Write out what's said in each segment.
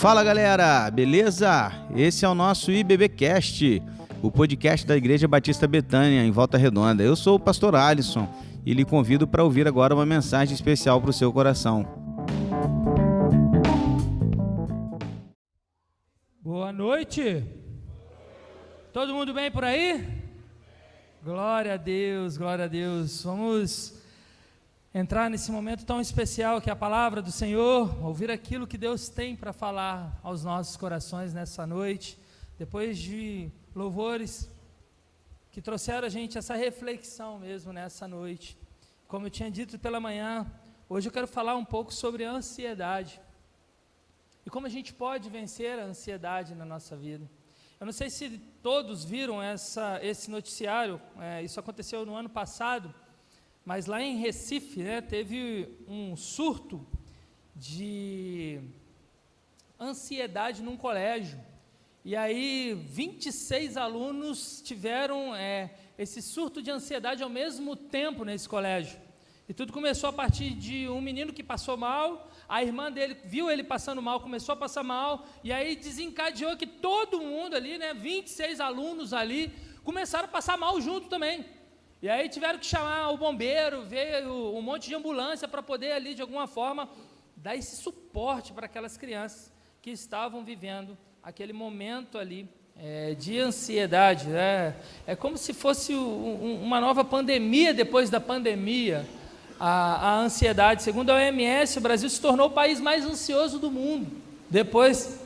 Fala galera, beleza? Esse é o nosso IBBcast, o podcast da Igreja Batista Betânia, em Volta Redonda. Eu sou o pastor Alisson e lhe convido para ouvir agora uma mensagem especial para o seu coração. Boa noite. Todo mundo bem por aí? Glória a Deus, glória a Deus. Vamos entrar nesse momento tão especial que é a palavra do Senhor, ouvir aquilo que Deus tem para falar aos nossos corações nessa noite, depois de louvores que trouxeram a gente essa reflexão mesmo nessa noite. Como eu tinha dito pela manhã, hoje eu quero falar um pouco sobre a ansiedade e como a gente pode vencer a ansiedade na nossa vida. Eu não sei se todos viram essa, esse noticiário, é, isso aconteceu no ano passado mas lá em Recife, né, teve um surto de ansiedade num colégio. E aí, 26 alunos tiveram é, esse surto de ansiedade ao mesmo tempo nesse colégio. E tudo começou a partir de um menino que passou mal, a irmã dele viu ele passando mal, começou a passar mal, e aí desencadeou que todo mundo ali, né, 26 alunos ali, começaram a passar mal junto também. E aí tiveram que chamar o bombeiro, veio um monte de ambulância para poder ali, de alguma forma, dar esse suporte para aquelas crianças que estavam vivendo aquele momento ali é, de ansiedade. Né? É como se fosse um, uma nova pandemia depois da pandemia. A, a ansiedade, segundo a OMS, o Brasil se tornou o país mais ansioso do mundo depois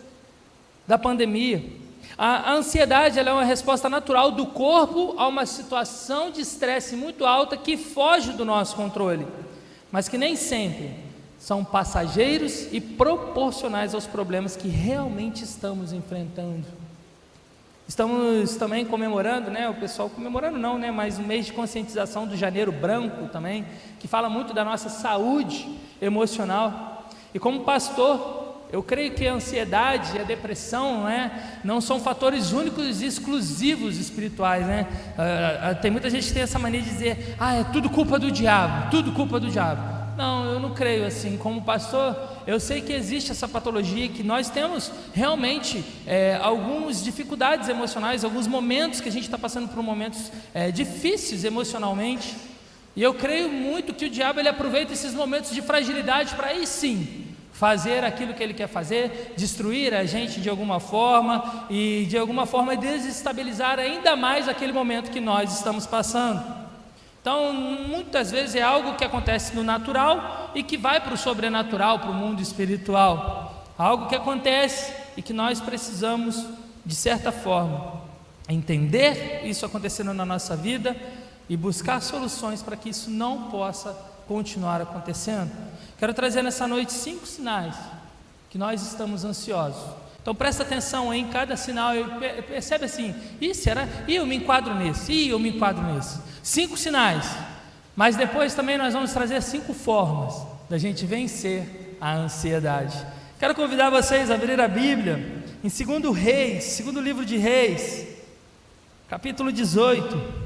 da pandemia. A, a ansiedade é uma resposta natural do corpo a uma situação de estresse muito alta que foge do nosso controle, mas que nem sempre são passageiros e proporcionais aos problemas que realmente estamos enfrentando. Estamos também comemorando, né, o pessoal comemorando não, né, mas um mês de conscientização do Janeiro Branco também, que fala muito da nossa saúde emocional. E como pastor, eu creio que a ansiedade e a depressão não, é, não são fatores únicos e exclusivos espirituais. Né? Uh, tem muita gente que tem essa mania de dizer, ah, é tudo culpa do diabo, tudo culpa do diabo. Não, eu não creio assim. Como pastor, eu sei que existe essa patologia, que nós temos realmente é, algumas dificuldades emocionais, alguns momentos que a gente está passando por momentos é, difíceis emocionalmente. E eu creio muito que o diabo ele aproveita esses momentos de fragilidade para aí sim fazer aquilo que ele quer fazer, destruir a gente de alguma forma e de alguma forma desestabilizar ainda mais aquele momento que nós estamos passando. Então, muitas vezes é algo que acontece no natural e que vai para o sobrenatural, para o mundo espiritual. Algo que acontece e que nós precisamos, de certa forma, entender isso acontecendo na nossa vida e buscar soluções para que isso não possa continuar acontecendo. Quero trazer nessa noite cinco sinais que nós estamos ansiosos. Então presta atenção em cada sinal e percebe assim, e será? E eu me enquadro nesse, e eu me enquadro nesse. Cinco sinais. Mas depois também nós vamos trazer cinco formas da gente vencer a ansiedade. Quero convidar vocês a abrir a Bíblia em 2 Reis, segundo livro de Reis, capítulo 18.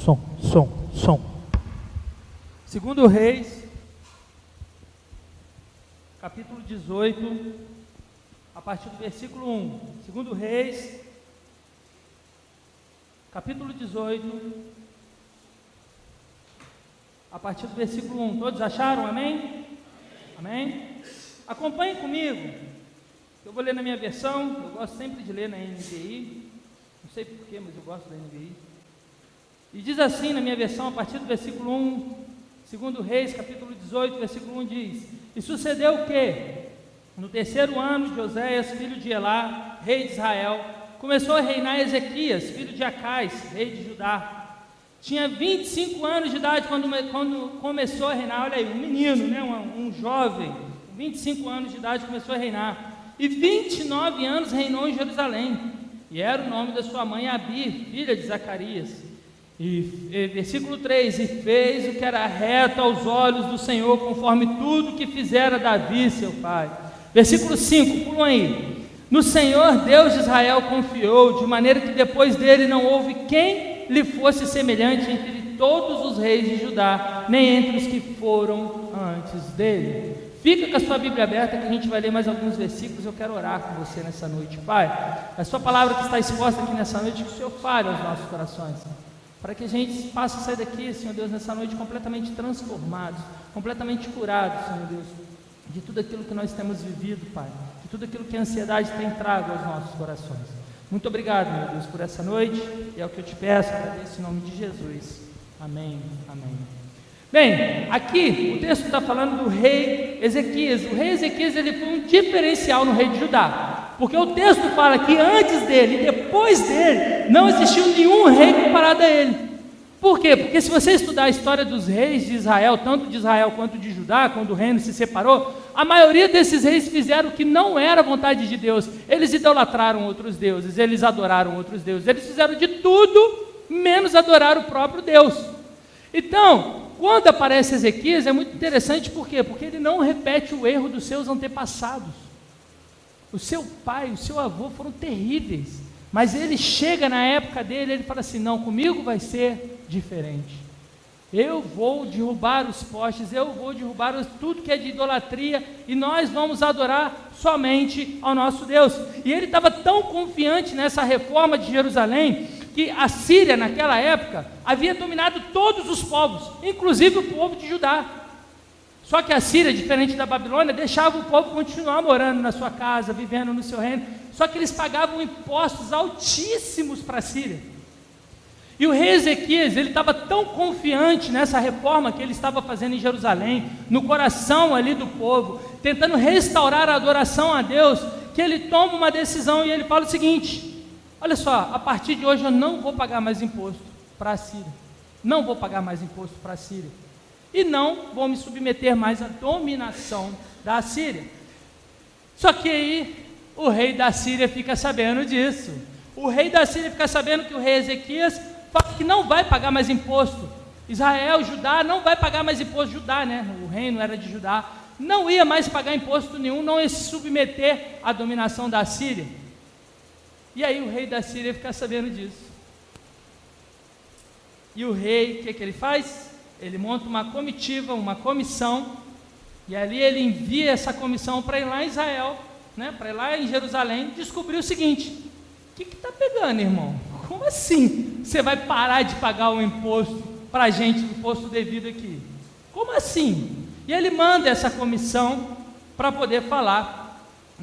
Som, som. Segundo Reis, capítulo 18, a partir do versículo 1. Segundo Reis, capítulo 18, a partir do versículo 1. Todos acharam? Amém? Amém? Acompanhe comigo. Eu vou ler na minha versão, eu gosto sempre de ler na NVI. Não sei porquê, mas eu gosto da NVI. E diz assim na minha versão, a partir do versículo 1, segundo Reis, capítulo 18, versículo 1 diz: E sucedeu o que? No terceiro ano de Oséias, filho de Elá, rei de Israel, começou a reinar Ezequias, filho de Acais, rei de Judá. Tinha 25 anos de idade quando, quando começou a reinar, olha aí, um menino, né, um, um jovem, 25 anos de idade começou a reinar. E 29 anos reinou em Jerusalém. E era o nome da sua mãe Abi, filha de Zacarias. E, e, versículo 3: E fez o que era reto aos olhos do Senhor, conforme tudo que fizera Davi, seu pai. Versículo 5, pulam aí. No Senhor Deus de Israel confiou, de maneira que depois dele não houve quem lhe fosse semelhante entre todos os reis de Judá, nem entre os que foram antes dele. Fica com a sua Bíblia aberta que a gente vai ler mais alguns versículos. Eu quero orar com você nessa noite, Pai. A sua palavra que está exposta aqui nessa noite, que o Senhor fale aos nossos corações, para que a gente possa sair daqui, Senhor Deus, nessa noite completamente transformados, completamente curados, Senhor Deus, de tudo aquilo que nós temos vivido, Pai, de tudo aquilo que a ansiedade tem trago aos nossos corações. Muito obrigado, meu Deus, por essa noite, e é o que eu te peço, agradeço em nome de Jesus. Amém, amém. Bem, aqui o texto está falando do rei Ezequias. O rei Ezequias ele foi um diferencial no rei de Judá, porque o texto fala que antes dele e depois dele não existiu nenhum rei comparado a ele. Por quê? Porque se você estudar a história dos reis de Israel, tanto de Israel quanto de Judá, quando o reino se separou, a maioria desses reis fizeram o que não era vontade de Deus. Eles idolatraram outros deuses, eles adoraram outros deuses, eles fizeram de tudo menos adorar o próprio Deus. Então, quando aparece Ezequias, é muito interessante por quê? Porque ele não repete o erro dos seus antepassados. O seu pai, o seu avô foram terríveis, mas ele chega na época dele, ele fala assim: não, comigo vai ser diferente. Eu vou derrubar os postes, eu vou derrubar tudo que é de idolatria e nós vamos adorar somente ao nosso Deus. E ele estava tão confiante nessa reforma de Jerusalém que a Síria, naquela época, havia dominado todos os povos, inclusive o povo de Judá. Só que a Síria, diferente da Babilônia, deixava o povo continuar morando na sua casa, vivendo no seu reino. Só que eles pagavam impostos altíssimos para a Síria. E o rei Ezequias, ele estava tão confiante nessa reforma que ele estava fazendo em Jerusalém, no coração ali do povo, tentando restaurar a adoração a Deus, que ele toma uma decisão e ele fala o seguinte: Olha só, a partir de hoje eu não vou pagar mais imposto para a Síria. Não vou pagar mais imposto para a Síria. E não vou me submeter mais à dominação da Síria. Só que aí o rei da Síria fica sabendo disso. O rei da Síria fica sabendo que o rei Ezequias fala que não vai pagar mais imposto. Israel, Judá, não vai pagar mais imposto. Judá, né? O reino era de Judá. Não ia mais pagar imposto nenhum, não ia se submeter à dominação da Síria. E aí o rei da Síria fica sabendo disso. E o rei, o que, que ele faz? Ele monta uma comitiva, uma comissão, e ali ele envia essa comissão para ir lá em Israel, né, para ir lá em Jerusalém, descobrir o seguinte: o que está pegando, irmão? Como assim você vai parar de pagar o imposto para a gente, o imposto devido aqui? Como assim? E ele manda essa comissão para poder falar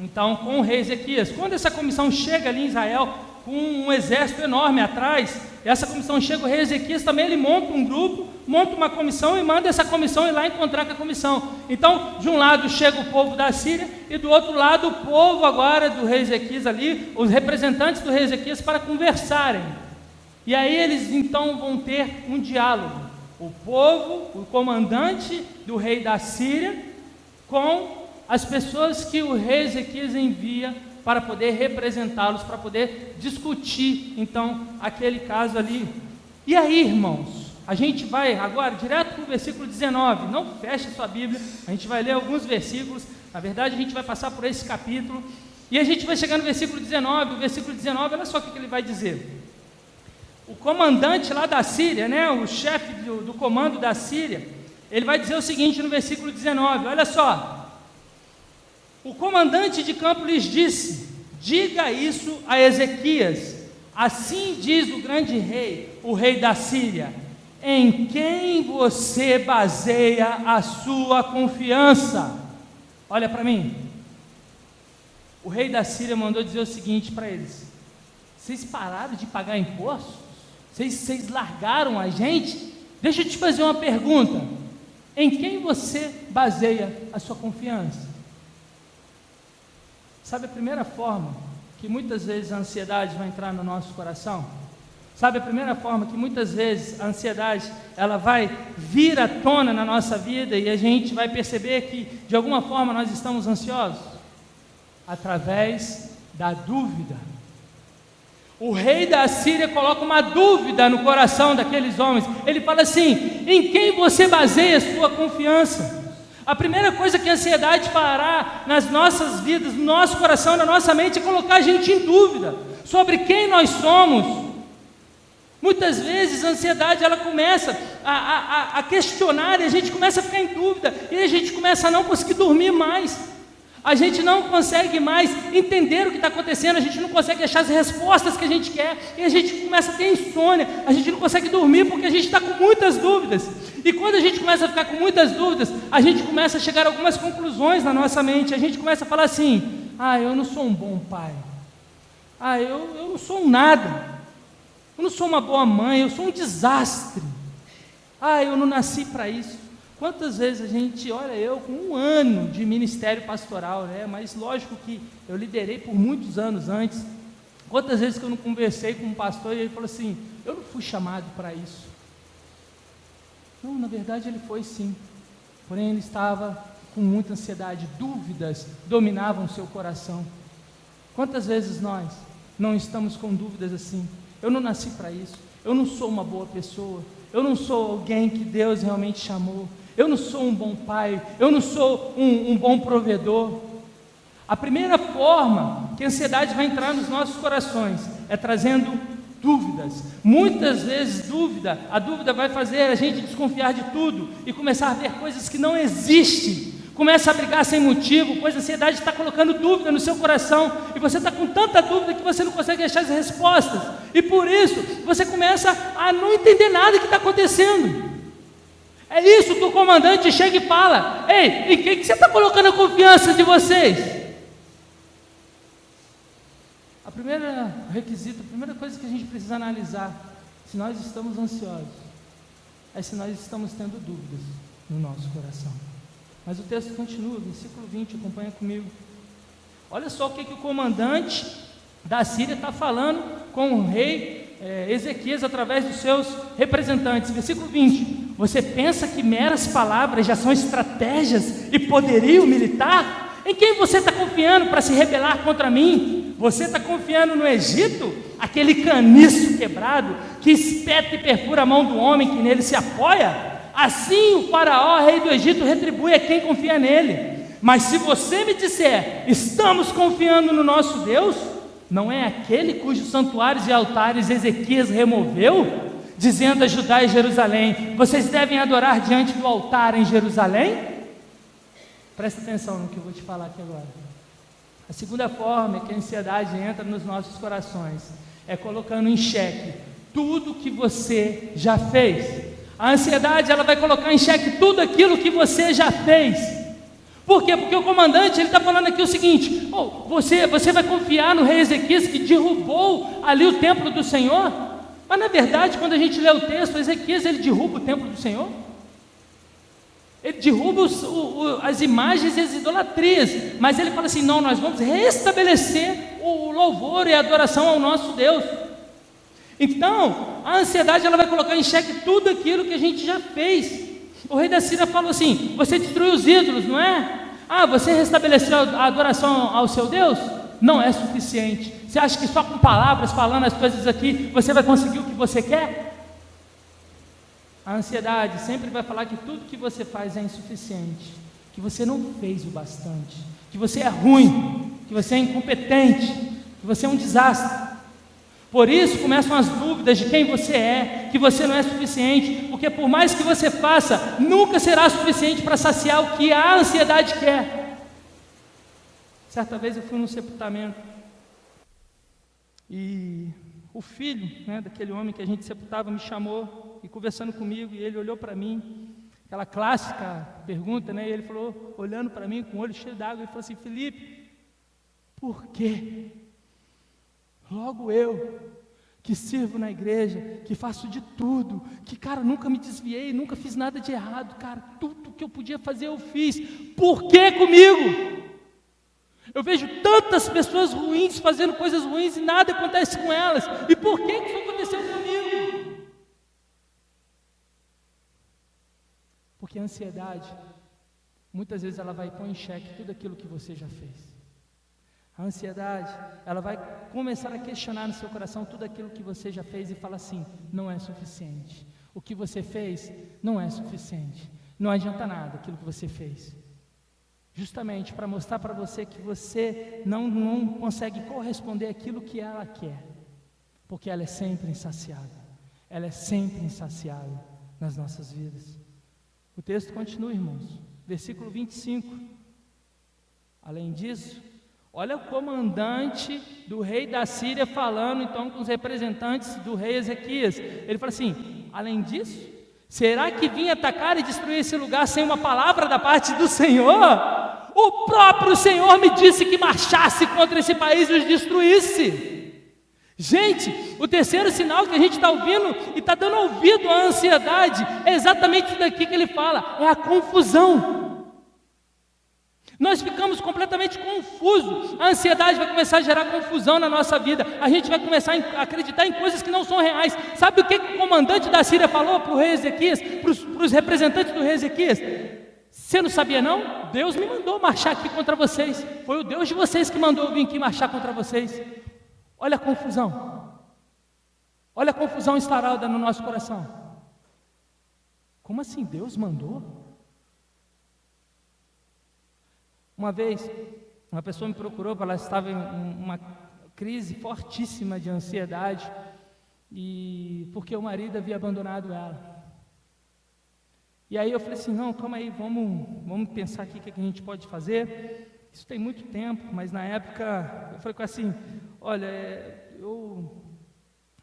então com o rei Ezequias. Quando essa comissão chega ali em Israel, com um exército enorme atrás, essa comissão chega, o rei Ezequias também ele monta um grupo, monta uma comissão e manda essa comissão ir lá encontrar com a comissão. Então, de um lado chega o povo da Síria e do outro lado o povo agora do rei Ezequias ali, os representantes do rei Ezequias para conversarem. E aí eles então vão ter um diálogo. O povo, o comandante do rei da Síria, com as pessoas que o rei Ezequias envia para poder representá-los, para poder discutir então aquele caso ali. E aí, irmãos, a gente vai agora direto para o versículo 19. Não feche sua Bíblia, a gente vai ler alguns versículos. Na verdade, a gente vai passar por esse capítulo. E a gente vai chegar no versículo 19. O versículo 19, olha só o que, ele vai dizer. O comandante lá da Síria, né, o chefe do, do comando da Síria, ele vai dizer o seguinte no versículo 19: olha só. O comandante de campo lhes disse: Diga isso a Ezequias. Assim diz o grande rei, o rei da Síria: Em quem você baseia a sua confiança? Olha para mim. O rei da Síria mandou dizer o seguinte para eles: Vocês pararam de pagar impostos? Vocês, vocês largaram a gente? Deixa eu te fazer uma pergunta. Em quem você baseia a sua confiança? Sabe a primeira forma que muitas vezes a ansiedade vai entrar no nosso coração? Sabe a primeira forma que muitas vezes a ansiedade ela vai vir à tona na nossa vida e a gente vai perceber que de alguma forma nós estamos ansiosos? Através da dúvida. O rei da Síria coloca uma dúvida no coração daqueles homens. Ele fala assim: em quem você baseia a sua confiança? A primeira coisa que a ansiedade fará nas nossas vidas, no nosso coração, na nossa mente, é colocar a gente em dúvida sobre quem nós somos. Muitas vezes a ansiedade ela começa a, a, a questionar e a gente começa a ficar em dúvida e a gente começa a não conseguir dormir mais. A gente não consegue mais entender o que está acontecendo, a gente não consegue achar as respostas que a gente quer, e a gente começa a ter insônia, a gente não consegue dormir porque a gente está com muitas dúvidas. E quando a gente começa a ficar com muitas dúvidas, a gente começa a chegar a algumas conclusões na nossa mente, a gente começa a falar assim: ah, eu não sou um bom pai, ah, eu, eu não sou um nada, eu não sou uma boa mãe, eu sou um desastre, ah, eu não nasci para isso. Quantas vezes a gente, olha, eu com um ano de ministério pastoral, né? Mas lógico que eu liderei por muitos anos antes. Quantas vezes que eu não conversei com um pastor e ele falou assim: Eu não fui chamado para isso. Não, na verdade ele foi sim. Porém ele estava com muita ansiedade, dúvidas dominavam seu coração. Quantas vezes nós não estamos com dúvidas assim? Eu não nasci para isso. Eu não sou uma boa pessoa. Eu não sou alguém que Deus realmente chamou eu não sou um bom pai, eu não sou um, um bom provedor. A primeira forma que a ansiedade vai entrar nos nossos corações é trazendo dúvidas. Muitas vezes dúvida, a dúvida vai fazer a gente desconfiar de tudo e começar a ver coisas que não existem. Começa a brigar sem motivo, pois a ansiedade está colocando dúvida no seu coração e você está com tanta dúvida que você não consegue achar as respostas. E por isso você começa a não entender nada que está acontecendo. É isso que o comandante chega e fala: Ei, em quem que você está colocando a confiança de vocês? A primeira requisito, a primeira coisa que a gente precisa analisar, se nós estamos ansiosos, é se nós estamos tendo dúvidas no nosso coração. Mas o texto continua, versículo 20, acompanha comigo. Olha só o que, que o comandante da Síria está falando com o rei é, Ezequias através dos seus representantes. Versículo 20: Você pensa que meras palavras já são estratégias e poderio militar? Em quem você está confiando para se rebelar contra mim? Você está confiando no Egito, aquele caniço quebrado que espeta e perfura a mão do homem que nele se apoia? Assim o Faraó, rei do Egito, retribui a quem confia nele. Mas se você me disser, estamos confiando no nosso Deus, não é aquele cujos santuários e altares Ezequias removeu, dizendo a Judá e Jerusalém: Vocês devem adorar diante do altar em Jerusalém? Presta atenção no que eu vou te falar aqui agora. A segunda forma que a ansiedade entra nos nossos corações é colocando em xeque tudo que você já fez. A ansiedade ela vai colocar em xeque tudo aquilo que você já fez. Por quê? Porque o comandante ele está falando aqui o seguinte: oh, você, você vai confiar no rei Ezequias que derrubou ali o templo do Senhor? Mas na verdade, quando a gente lê o texto, Ezequias ele derruba o templo do Senhor. Ele derruba os, o, o, as imagens e as idolatrias, mas ele fala assim: não, nós vamos restabelecer o louvor e a adoração ao nosso Deus. Então, a ansiedade ela vai colocar em xeque tudo aquilo que a gente já fez. O rei da Síria falou assim: Você destruiu os ídolos, não é? Ah, você restabeleceu a adoração ao seu Deus? Não é suficiente. Você acha que só com palavras, falando as coisas aqui, você vai conseguir o que você quer? A ansiedade sempre vai falar que tudo que você faz é insuficiente, que você não fez o bastante, que você é ruim, que você é incompetente, que você é um desastre. Por isso começam as dúvidas de quem você é, que você não é suficiente, porque por mais que você faça, nunca será suficiente para saciar o que a ansiedade quer. Certa vez eu fui num sepultamento e o filho né, daquele homem que a gente sepultava me chamou e conversando comigo, e ele olhou para mim, aquela clássica pergunta, né? E ele falou, olhando para mim com o olho cheio d'água, ele falou assim: Felipe, por quê? Logo eu, que sirvo na igreja, que faço de tudo, que, cara, nunca me desviei, nunca fiz nada de errado, cara, tudo que eu podia fazer eu fiz. Por que comigo? Eu vejo tantas pessoas ruins fazendo coisas ruins e nada acontece com elas. E por que isso aconteceu comigo? Porque a ansiedade, muitas vezes ela vai pôr em xeque tudo aquilo que você já fez. A ansiedade, ela vai começar a questionar no seu coração tudo aquilo que você já fez e fala assim: não é suficiente. O que você fez não é suficiente. não adianta nada aquilo que você fez. Justamente para mostrar para você que você não, não consegue corresponder àquilo que ela quer, porque ela é sempre insaciável, ela é sempre insaciável nas nossas vidas. O texto continua, irmãos, versículo 25. Além disso, olha o comandante do rei da Síria falando então com os representantes do rei Ezequias. Ele fala assim: além disso, será que vim atacar e destruir esse lugar sem uma palavra da parte do Senhor? O próprio Senhor me disse que marchasse contra esse país e os destruísse. Gente, o terceiro sinal que a gente está ouvindo e está dando ouvido à ansiedade é exatamente isso daqui que ele fala: é a confusão. Nós ficamos completamente confusos. A ansiedade vai começar a gerar confusão na nossa vida. A gente vai começar a acreditar em coisas que não são reais. Sabe o que, que o comandante da Síria falou para o rei Ezequias, para os representantes do rei Ezequias? Você não sabia não? Deus me mandou marchar aqui contra vocês. Foi o Deus de vocês que mandou eu vir aqui marchar contra vocês. Olha a confusão. Olha a confusão instalada no nosso coração. Como assim? Deus mandou? Uma vez, uma pessoa me procurou, ela estava em uma crise fortíssima de ansiedade, e porque o marido havia abandonado ela. E aí eu falei assim, não, calma aí, vamos, vamos pensar aqui o que, a gente pode fazer. Isso tem muito tempo, mas na época eu falei assim, olha, é, eu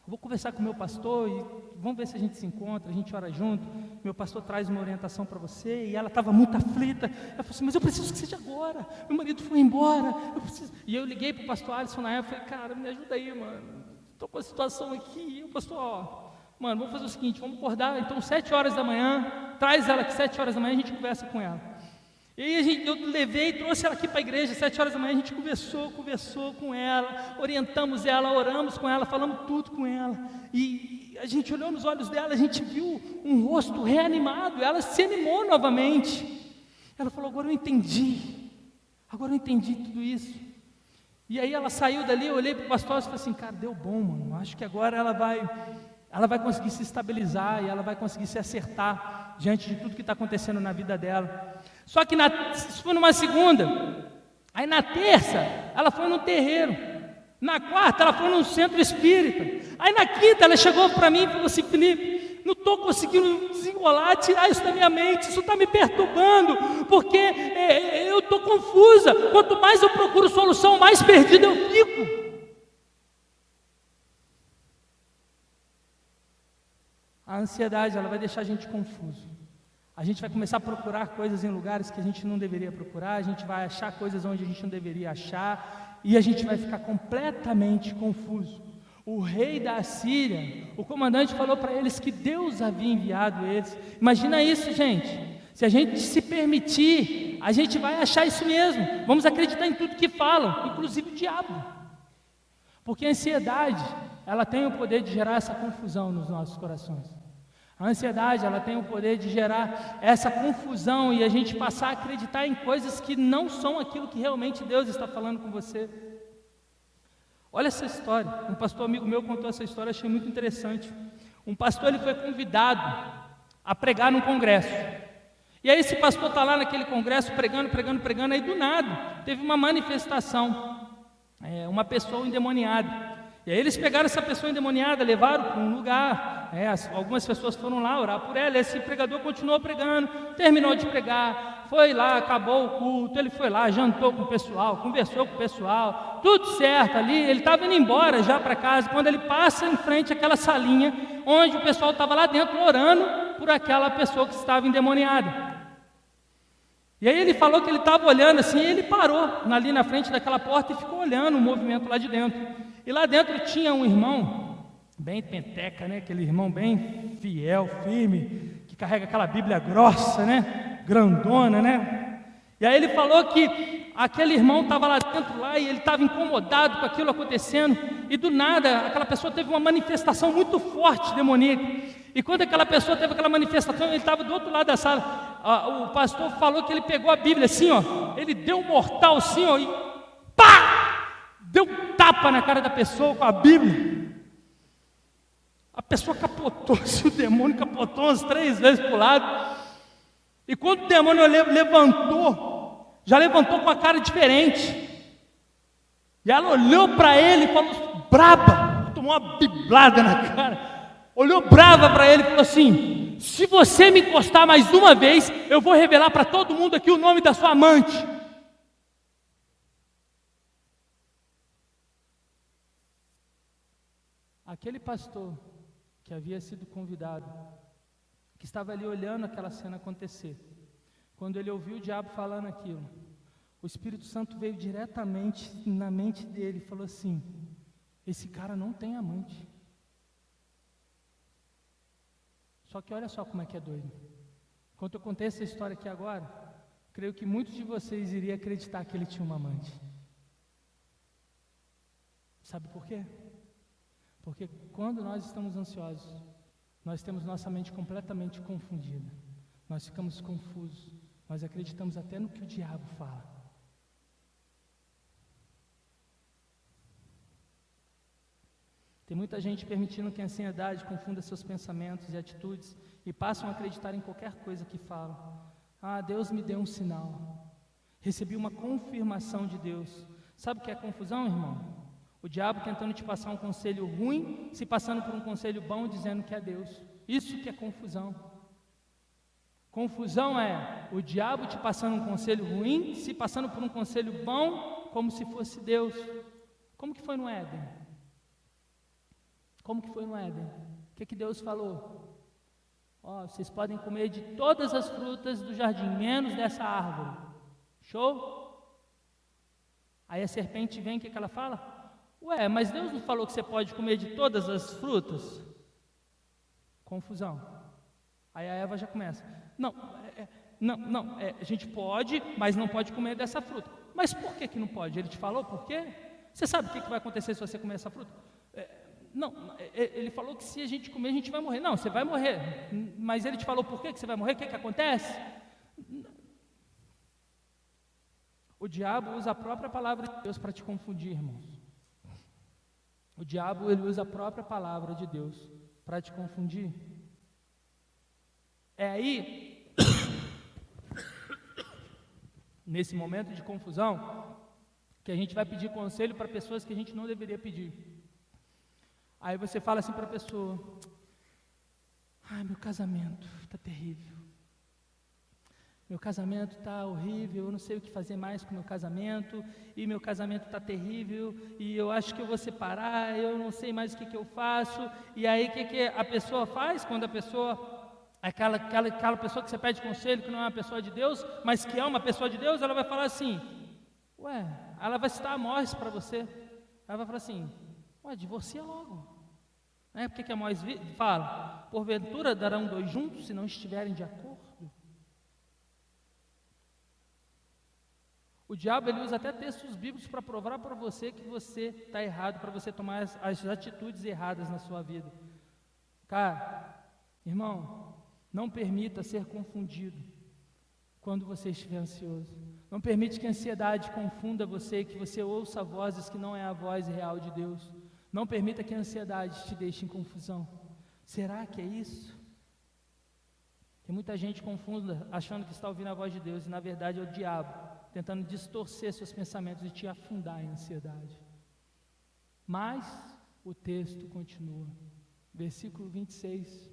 vou conversar com o meu pastor e vamos ver se a gente se encontra, a gente ora junto. Meu pastor traz uma orientação para você e ela estava muito aflita. Ela falou assim, mas eu preciso que seja agora. Meu marido foi embora. Eu e eu liguei para o pastor Alisson na época falei, cara, me ajuda aí, mano. Estou com a situação aqui. E o pastor, ó, Mano, vamos fazer o seguinte, vamos acordar, então sete horas da manhã, traz ela aqui sete horas da manhã, a gente conversa com ela. E aí a gente, eu levei, trouxe ela aqui para a igreja, sete horas da manhã, a gente conversou, conversou com ela, orientamos ela, oramos com ela, falamos tudo com ela. E a gente olhou nos olhos dela, a gente viu um rosto reanimado, ela se animou novamente. Ela falou, agora eu entendi, agora eu entendi tudo isso. E aí ela saiu dali, eu olhei para o pastor e falei assim, cara, deu bom, mano, acho que agora ela vai ela vai conseguir se estabilizar e ela vai conseguir se acertar diante de tudo que está acontecendo na vida dela. Só que na, isso foi numa segunda, aí na terça ela foi no terreiro, na quarta ela foi no centro espírita, aí na quinta ela chegou para mim e falou assim, Felipe, não estou conseguindo desenrolar, tirar isso da minha mente, isso está me perturbando, porque é, eu estou confusa. Quanto mais eu procuro solução, mais perdida eu fico. A ansiedade, ela vai deixar a gente confuso. A gente vai começar a procurar coisas em lugares que a gente não deveria procurar, a gente vai achar coisas onde a gente não deveria achar, e a gente vai ficar completamente confuso. O rei da Síria, o comandante falou para eles que Deus havia enviado eles. Imagina isso, gente. Se a gente se permitir, a gente vai achar isso mesmo. Vamos acreditar em tudo que falam, inclusive o diabo. Porque a ansiedade, ela tem o poder de gerar essa confusão nos nossos corações. A ansiedade, ela tem o poder de gerar essa confusão e a gente passar a acreditar em coisas que não são aquilo que realmente Deus está falando com você. Olha essa história. Um pastor amigo meu contou essa história, achei muito interessante. Um pastor ele foi convidado a pregar num congresso. E aí esse pastor está lá naquele congresso pregando, pregando, pregando, aí do nada teve uma manifestação, é, uma pessoa endemoniada. E aí eles pegaram essa pessoa endemoniada, levaram para um lugar. É, algumas pessoas foram lá orar por ela. Esse pregador continuou pregando, terminou de pregar, foi lá, acabou o culto. Ele foi lá, jantou com o pessoal, conversou com o pessoal, tudo certo ali. Ele estava indo embora já para casa. Quando ele passa em frente àquela salinha, onde o pessoal estava lá dentro orando por aquela pessoa que estava endemoniada. E aí ele falou que ele estava olhando assim, e ele parou ali na frente daquela porta e ficou olhando o movimento lá de dentro. E lá dentro tinha um irmão, bem penteca, né? Aquele irmão bem fiel, firme, que carrega aquela Bíblia grossa, né? Grandona, né? E aí ele falou que aquele irmão estava lá dentro lá e ele estava incomodado com aquilo acontecendo e do nada aquela pessoa teve uma manifestação muito forte demoníaca. E quando aquela pessoa teve aquela manifestação, ele estava do outro lado da sala. o pastor falou que ele pegou a Bíblia assim, ó, ele deu um mortal assim, ó, e pá! deu um tapa na cara da pessoa com a Bíblia. A pessoa capotou, se o demônio capotou umas três vezes para o lado. E quando o demônio levantou, já levantou com a cara diferente. E ela olhou para ele e falou, braba, tomou uma biblada na cara. Olhou brava para ele e falou assim: Se você me encostar mais uma vez, eu vou revelar para todo mundo aqui o nome da sua amante. Aquele pastor que havia sido convidado, que estava ali olhando aquela cena acontecer, quando ele ouviu o diabo falando aquilo, o Espírito Santo veio diretamente na mente dele e falou assim: Esse cara não tem amante. Só que olha só como é que é doido. Quando eu contei essa história aqui agora, creio que muitos de vocês iriam acreditar que ele tinha uma amante. Sabe por quê? Porque quando nós estamos ansiosos, nós temos nossa mente completamente confundida. Nós ficamos confusos. Nós acreditamos até no que o diabo fala. Tem muita gente permitindo que a ansiedade confunda seus pensamentos e atitudes e passam a acreditar em qualquer coisa que falam. Ah, Deus me deu um sinal. Recebi uma confirmação de Deus. Sabe o que é confusão, irmão? O diabo tentando te passar um conselho ruim, se passando por um conselho bom, dizendo que é Deus. Isso que é confusão. Confusão é o diabo te passando um conselho ruim, se passando por um conselho bom, como se fosse Deus. Como que foi no Éden? Como que foi no Éden? O que, que Deus falou? Ó, oh, vocês podem comer de todas as frutas do jardim, menos dessa árvore. Show? Aí a serpente vem, o que, que ela fala? Ué, mas Deus não falou que você pode comer de todas as frutas? Confusão. Aí a Eva já começa. Não, é, é, não, não, é, a gente pode, mas não pode comer dessa fruta. Mas por que, que não pode? Ele te falou por quê? Você sabe o que, que vai acontecer se você comer essa fruta? É, não, é, é, ele falou que se a gente comer, a gente vai morrer. Não, você vai morrer. Mas ele te falou por quê que você vai morrer? O que, que acontece? O diabo usa a própria palavra de Deus para te confundir, irmãos. O diabo ele usa a própria palavra de Deus para te confundir. É aí, nesse momento de confusão, que a gente vai pedir conselho para pessoas que a gente não deveria pedir. Aí você fala assim para a pessoa: Ai, meu casamento está terrível. Meu casamento está horrível, eu não sei o que fazer mais com meu casamento, e meu casamento está terrível, e eu acho que eu vou separar, eu não sei mais o que, que eu faço. E aí o que, que a pessoa faz quando a pessoa, aquela, aquela, aquela pessoa que você pede conselho, que não é uma pessoa de Deus, mas que é uma pessoa de Deus, ela vai falar assim, ué, ela vai citar a Morris para você. Ela vai falar assim, ué, divorcia logo. É, porque que a Morris fala? Porventura darão dois juntos se não estiverem de acordo. O diabo ele usa até textos bíblicos para provar para você que você está errado, para você tomar as, as, atitudes erradas na sua vida. Cara, irmão, não permita ser confundido quando você estiver ansioso. Não permite que a ansiedade confunda você, que você ouça vozes que não é a voz real de Deus. Não permita que a ansiedade te deixe em confusão. Será que é isso? Tem muita gente confunda achando que está ouvindo a voz de Deus e na verdade é o diabo tentando distorcer seus pensamentos e te afundar em ansiedade. Mas o texto continua. Versículo 26.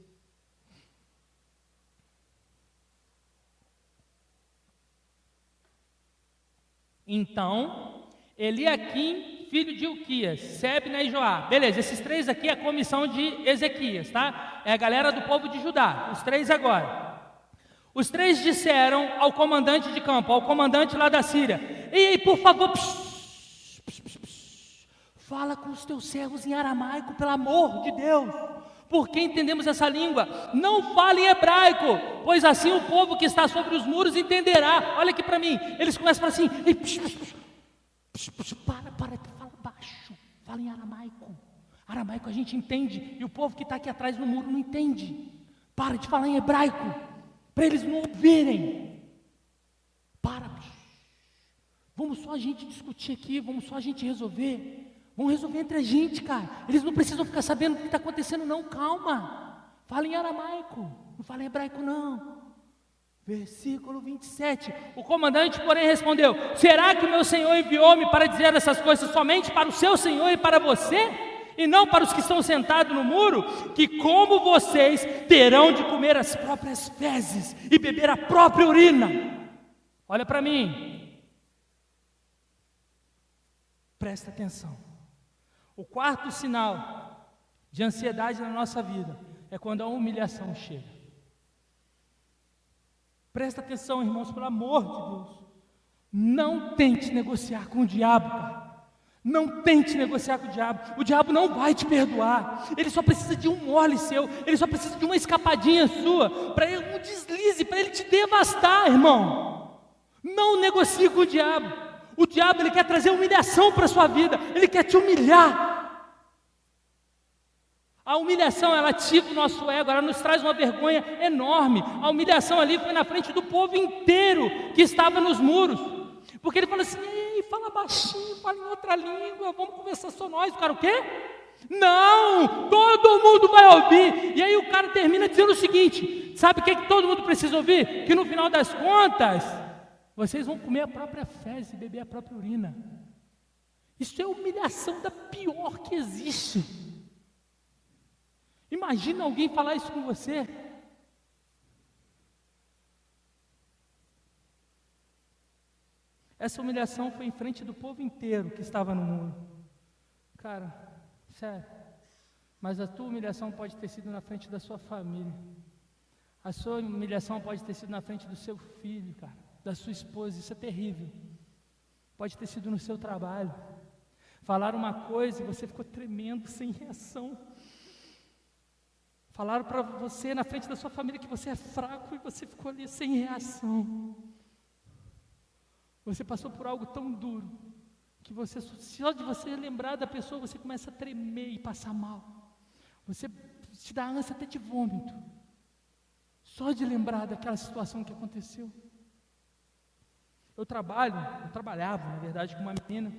Então, Eliakim, filho de Uquias, Sebna e Joá. Beleza, esses três aqui é a comissão de Ezequias, tá? É a galera do povo de Judá. Os três agora. Os três disseram ao comandante de campo, ao comandante lá da Síria: Ei, por favor, fala com os teus servos em aramaico, pelo amor de Deus. Porque entendemos essa língua? Não fale em hebraico, pois assim o povo que está sobre os muros entenderá. Olha aqui para mim, eles começam a falar assim: Ei, para, para, fala baixo, fala em aramaico. Aramaico a gente entende, e o povo que está aqui atrás no muro não entende. Para de falar em hebraico para eles não ouvirem. Para, vamos só a gente discutir aqui, vamos só a gente resolver. Vamos resolver entre a gente, cara. Eles não precisam ficar sabendo o que está acontecendo, não. Calma. Fala em aramaico, não fala em hebraico, não. Versículo 27. O comandante, porém, respondeu: Será que o meu senhor enviou-me para dizer essas coisas somente para o seu senhor e para você? E não para os que estão sentados no muro? Que, como vocês, terão de comer as próprias fezes e beber a própria urina. Olha para mim. Presta atenção. O quarto sinal de ansiedade na nossa vida é quando a humilhação chega. Presta atenção, irmãos, pelo amor de Deus. Não tente negociar com o diabo, cara. Não tente negociar com o diabo. O diabo não vai te perdoar. Ele só precisa de um mole seu. Ele só precisa de uma escapadinha sua. Para ele um deslize, para ele te devastar, irmão. Não negocie com o diabo. O diabo ele quer trazer humilhação para a sua vida. Ele quer te humilhar. A humilhação, ela ativa o nosso ego, ela nos traz uma vergonha enorme. A humilhação ali foi na frente do povo inteiro que estava nos muros. Porque ele falou assim: fala baixinho, fala em outra língua, vamos conversar só nós. O cara, o quê? Não, todo mundo vai ouvir. E aí o cara termina dizendo o seguinte: Sabe o que, que todo mundo precisa ouvir? Que no final das contas, vocês vão comer a própria fezes e beber a própria urina. Isso é humilhação da pior que existe. Imagina alguém falar isso com você. Essa humilhação foi em frente do povo inteiro que estava no muro. Cara, sério. Mas a tua humilhação pode ter sido na frente da sua família. A sua humilhação pode ter sido na frente do seu filho, cara, da sua esposa. Isso é terrível. Pode ter sido no seu trabalho. Falaram uma coisa e você ficou tremendo, sem reação. Falaram para você na frente da sua família que você é fraco e você ficou ali sem reação. Você passou por algo tão duro que você só de você lembrar da pessoa você começa a tremer e passar mal. Você te dá ânsia até de vômito. Só de lembrar daquela situação que aconteceu. Eu trabalho, eu trabalhava, na verdade, com uma menina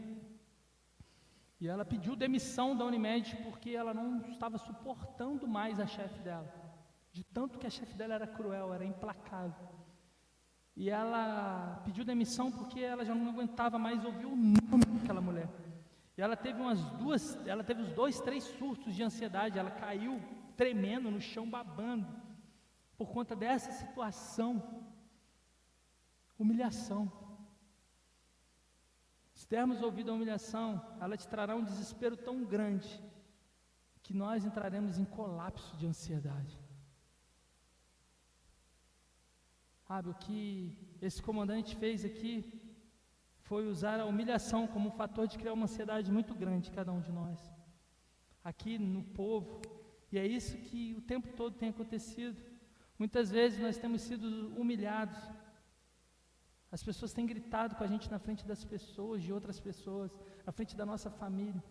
e ela pediu demissão da Unimed porque ela não estava suportando mais a chefe dela. De tanto que a chefe dela era cruel, era implacável. E ela pediu demissão porque ela já não aguentava mais ouvir o nome daquela mulher. E ela teve umas duas, ela teve uns dois, três surtos de ansiedade. Ela caiu tremendo no chão, babando, por conta dessa situação. Humilhação. Se dermos ouvido à humilhação, ela te trará um desespero tão grande que nós entraremos em colapso de ansiedade. Sabe, o que esse comandante fez aqui foi usar a humilhação como um fator de criar uma ansiedade muito grande em cada um de nós. Aqui no povo, e é isso que o tempo todo tem acontecido. Muitas vezes nós temos sido humilhados, as pessoas têm gritado com a gente na frente das pessoas, de outras pessoas, na frente da nossa família.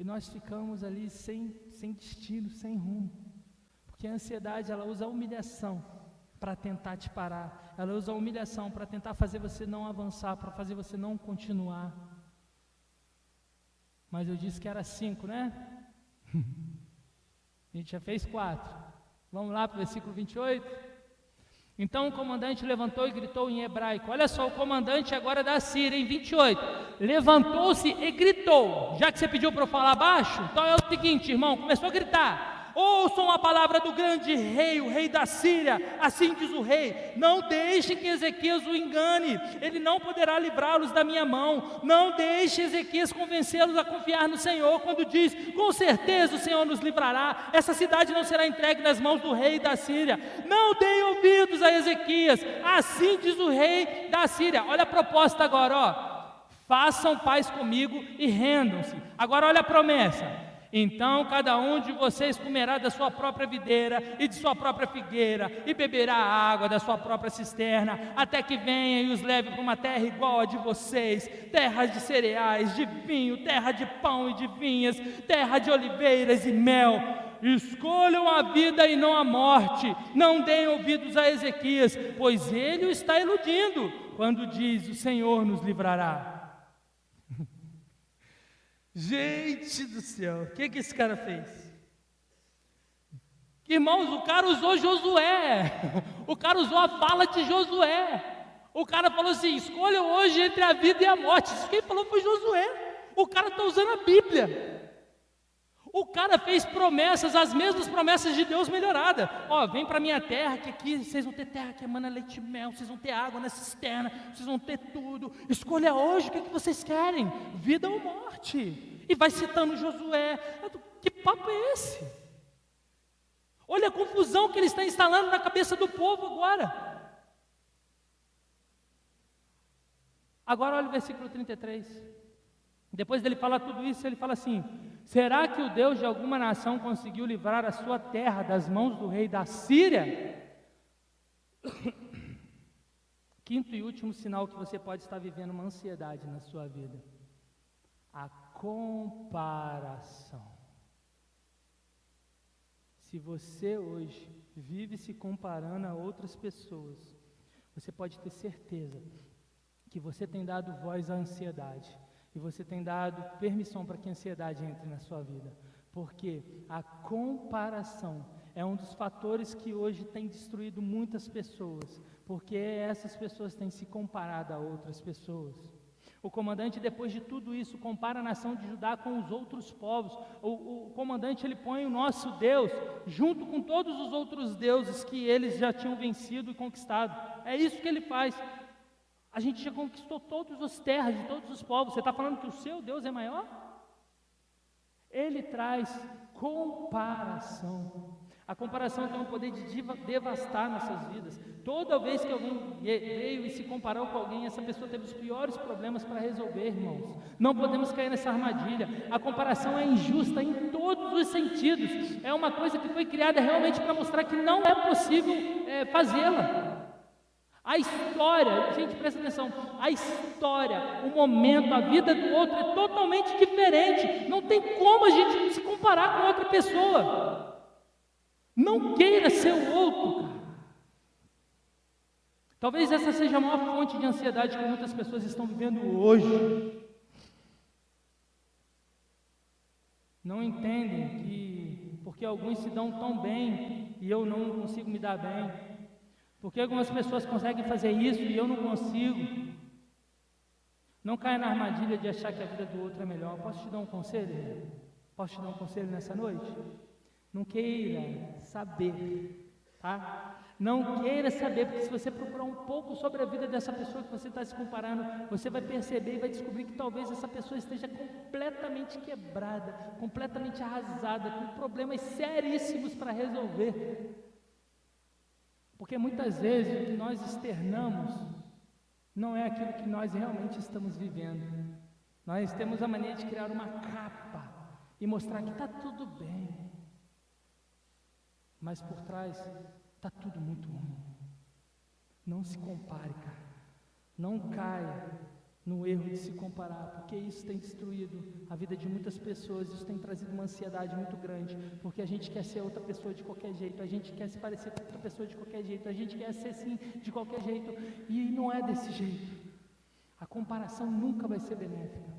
E nós ficamos ali sem, sem destino, sem rumo. Porque a ansiedade, ela usa a humilhação para tentar te parar. Ela usa a humilhação para tentar fazer você não avançar, para fazer você não continuar. Mas eu disse que era cinco, né? a gente já fez quatro. Vamos lá para o versículo 28. Então o comandante levantou e gritou em hebraico. Olha só, o comandante agora da Síria, em 28, levantou-se e gritou. Já que você pediu para eu falar baixo, então é o seguinte, irmão, começou a gritar. Ouçam a palavra do grande rei, o rei da Síria. Assim diz o rei: Não deixem que Ezequias o engane, ele não poderá livrá-los da minha mão. Não deixe Ezequias convencê-los a confiar no Senhor, quando diz: Com certeza o Senhor nos livrará. Essa cidade não será entregue nas mãos do rei da Síria. Não deem ouvidos a Ezequias. Assim diz o rei da Síria. Olha a proposta agora, ó. Façam paz comigo e rendam-se. Agora olha a promessa. Então cada um de vocês comerá da sua própria videira e de sua própria figueira, e beberá a água da sua própria cisterna, até que venha e os leve para uma terra igual a de vocês, terra de cereais, de vinho, terra de pão e de vinhas, terra de oliveiras e mel. Escolham a vida e não a morte, não deem ouvidos a Ezequias, pois ele o está iludindo, quando diz: O Senhor nos livrará. Gente do céu, o que, que esse cara fez? Irmãos, o cara usou Josué. O cara usou a fala de Josué. O cara falou assim: escolha hoje entre a vida e a morte. Isso quem falou foi Josué. O cara está usando a Bíblia. O cara fez promessas, as mesmas promessas de Deus melhorada. Ó, vem para minha terra, que aqui vocês vão ter terra que emana leite e mel, vocês vão ter água na cisterna, vocês vão ter tudo. Escolha hoje o que, é que vocês querem, vida ou morte. E vai citando Josué. Que papo é esse? Olha a confusão que ele está instalando na cabeça do povo agora. Agora olha o versículo 33. Depois dele falar tudo isso, ele fala assim: Será que o Deus de alguma nação conseguiu livrar a sua terra das mãos do rei da Síria? Quinto e último sinal que você pode estar vivendo uma ansiedade na sua vida: a comparação. Se você hoje vive se comparando a outras pessoas, você pode ter certeza que você tem dado voz à ansiedade. E você tem dado permissão para que a ansiedade entre na sua vida. Porque a comparação é um dos fatores que hoje tem destruído muitas pessoas. Porque essas pessoas têm se comparado a outras pessoas. O comandante, depois de tudo isso, compara a nação de Judá com os outros povos. O, o, comandante ele põe o nosso Deus junto com todos os outros deuses que eles já tinham vencido e conquistado. É isso que ele faz. A gente já conquistou todas as terras de todos os povos. Você está falando que o seu Deus é maior? Ele traz comparação. A comparação tem o poder de devastar nossas vidas. Toda vez que alguém veio e se comparou com alguém, essa pessoa teve os piores problemas para resolver, irmãos. Não podemos cair nessa armadilha. A comparação é injusta em todos os sentidos. É uma coisa que foi criada realmente para mostrar que não é possível é, fazê-la. A história, gente, presta atenção, a história, o momento, a vida do outro é totalmente diferente. Não tem como a gente se comparar com outra pessoa. Não queira ser o outro, cara. Talvez essa seja a maior fonte de ansiedade que muitas pessoas estão vivendo hoje. Não entendem que porque alguns se dão tão bem e eu não consigo me dar bem, porque algumas pessoas conseguem fazer isso e eu não consigo. Não caia na armadilha de achar que a vida do outro é melhor. Posso te dar um conselho? Posso te dar um conselho nessa noite? Não queira saber, tá? Não queira saber, porque se você procurar um pouco sobre a vida dessa pessoa que você está se comparando, você vai perceber e vai descobrir que talvez essa pessoa esteja completamente quebrada, completamente arrasada, com problemas seríssimos para resolver. Porque muitas vezes o que nós externamos não é aquilo que nós realmente estamos vivendo. Nós temos a mania de criar uma capa e mostrar que está tudo bem. Mas por trás está tudo muito ruim. Não se compare, cara. Não caia no erro de se comparar, porque isso tem destruído a vida de muitas pessoas, isso tem trazido uma ansiedade muito grande, porque a gente quer ser outra pessoa de qualquer jeito, a gente quer se parecer com outra pessoa de qualquer jeito, a gente quer ser assim de qualquer jeito, e não é desse jeito. A comparação nunca vai ser benéfica.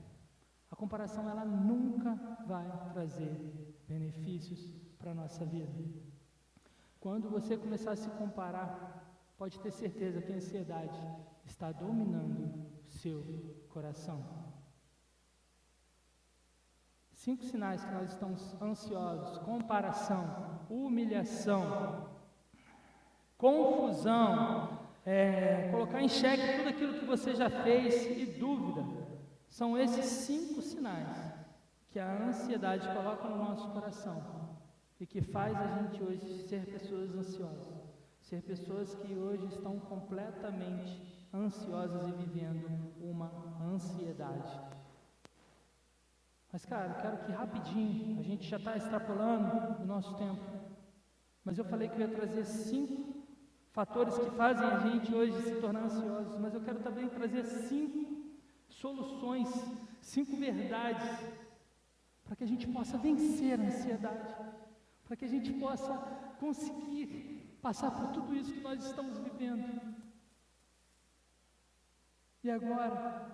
A comparação ela nunca vai trazer benefícios para a nossa vida. Quando você começar a se comparar, pode ter certeza que a ansiedade está dominando seu coração. Cinco sinais que nós estamos ansiosos: comparação, humilhação, confusão, é, colocar em xeque tudo aquilo que você já fez e dúvida. São esses cinco sinais que a ansiedade coloca no nosso coração e que faz a gente hoje ser pessoas ansiosas, ser pessoas que hoje estão completamente ansiosas e vivendo uma ansiedade. Mas, cara, eu quero que rapidinho, a gente já está extrapolando o nosso tempo, mas eu falei que eu ia trazer cinco fatores que fazem a gente hoje se tornar ansiosos, mas eu quero também trazer cinco soluções, cinco verdades, para que a gente possa vencer a ansiedade, para que a gente possa conseguir passar por tudo isso que nós estamos vivendo. E agora,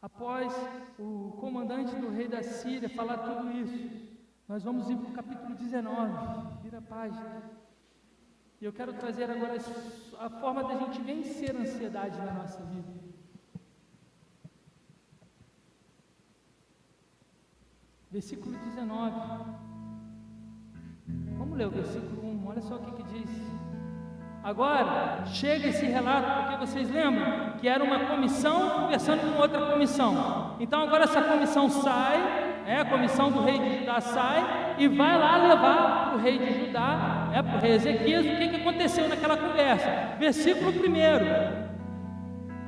após o comandante do rei da Síria falar tudo isso, nós vamos ir para o capítulo 19, vira a página. E eu quero trazer agora a forma da gente vencer a ansiedade na nossa vida. Versículo 19. Vamos ler o versículo 1. Olha só o que, que diz. Agora, chega esse relato, porque vocês lembram que era uma comissão conversando com outra comissão. Então, agora essa comissão sai, é, a comissão do rei de Judá sai e vai lá levar para o rei de Judá, é, para o rei Ezequias, o que, que aconteceu naquela conversa. Versículo 1.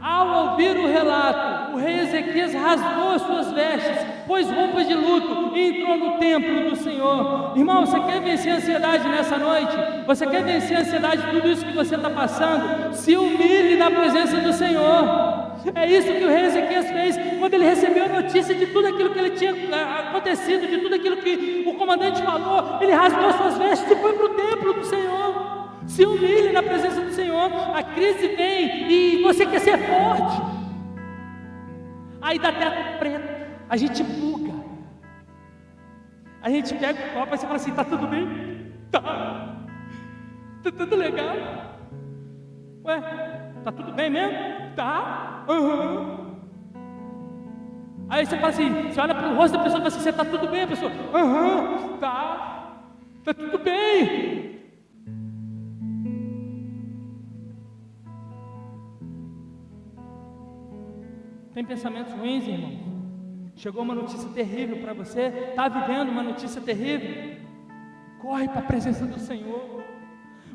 Ao ouvir o relato, o rei Ezequias rasgou as suas vestes, pôs roupas de luto e entrou no templo do Senhor. Irmão, você quer vencer a ansiedade nessa noite? Você quer vencer a ansiedade de tudo isso que você está passando? Se humilhe na presença do Senhor. É isso que o rei Ezequias fez quando ele recebeu a notícia de tudo aquilo que ele tinha ah, acontecido, de tudo aquilo que o comandante falou. Ele rasgou suas vestes e foi para o templo do Senhor. Se humilhe na presença do Senhor. A crise vem e você quer ser forte. Aí dá teto preto. A gente buga. A gente pega o copo e você fala assim: tá tudo bem? Tá. Tá tudo legal? Ué, tá tudo bem mesmo? Tá. Uhum. Aí você fala assim: você olha para o rosto da pessoa e fala assim: você tá tudo bem? A pessoa: aham, uhum, tá. Tá tudo bem. Tem pensamentos ruins, irmão? Chegou uma notícia terrível para você? Está vivendo uma notícia terrível? Corre para a presença do Senhor.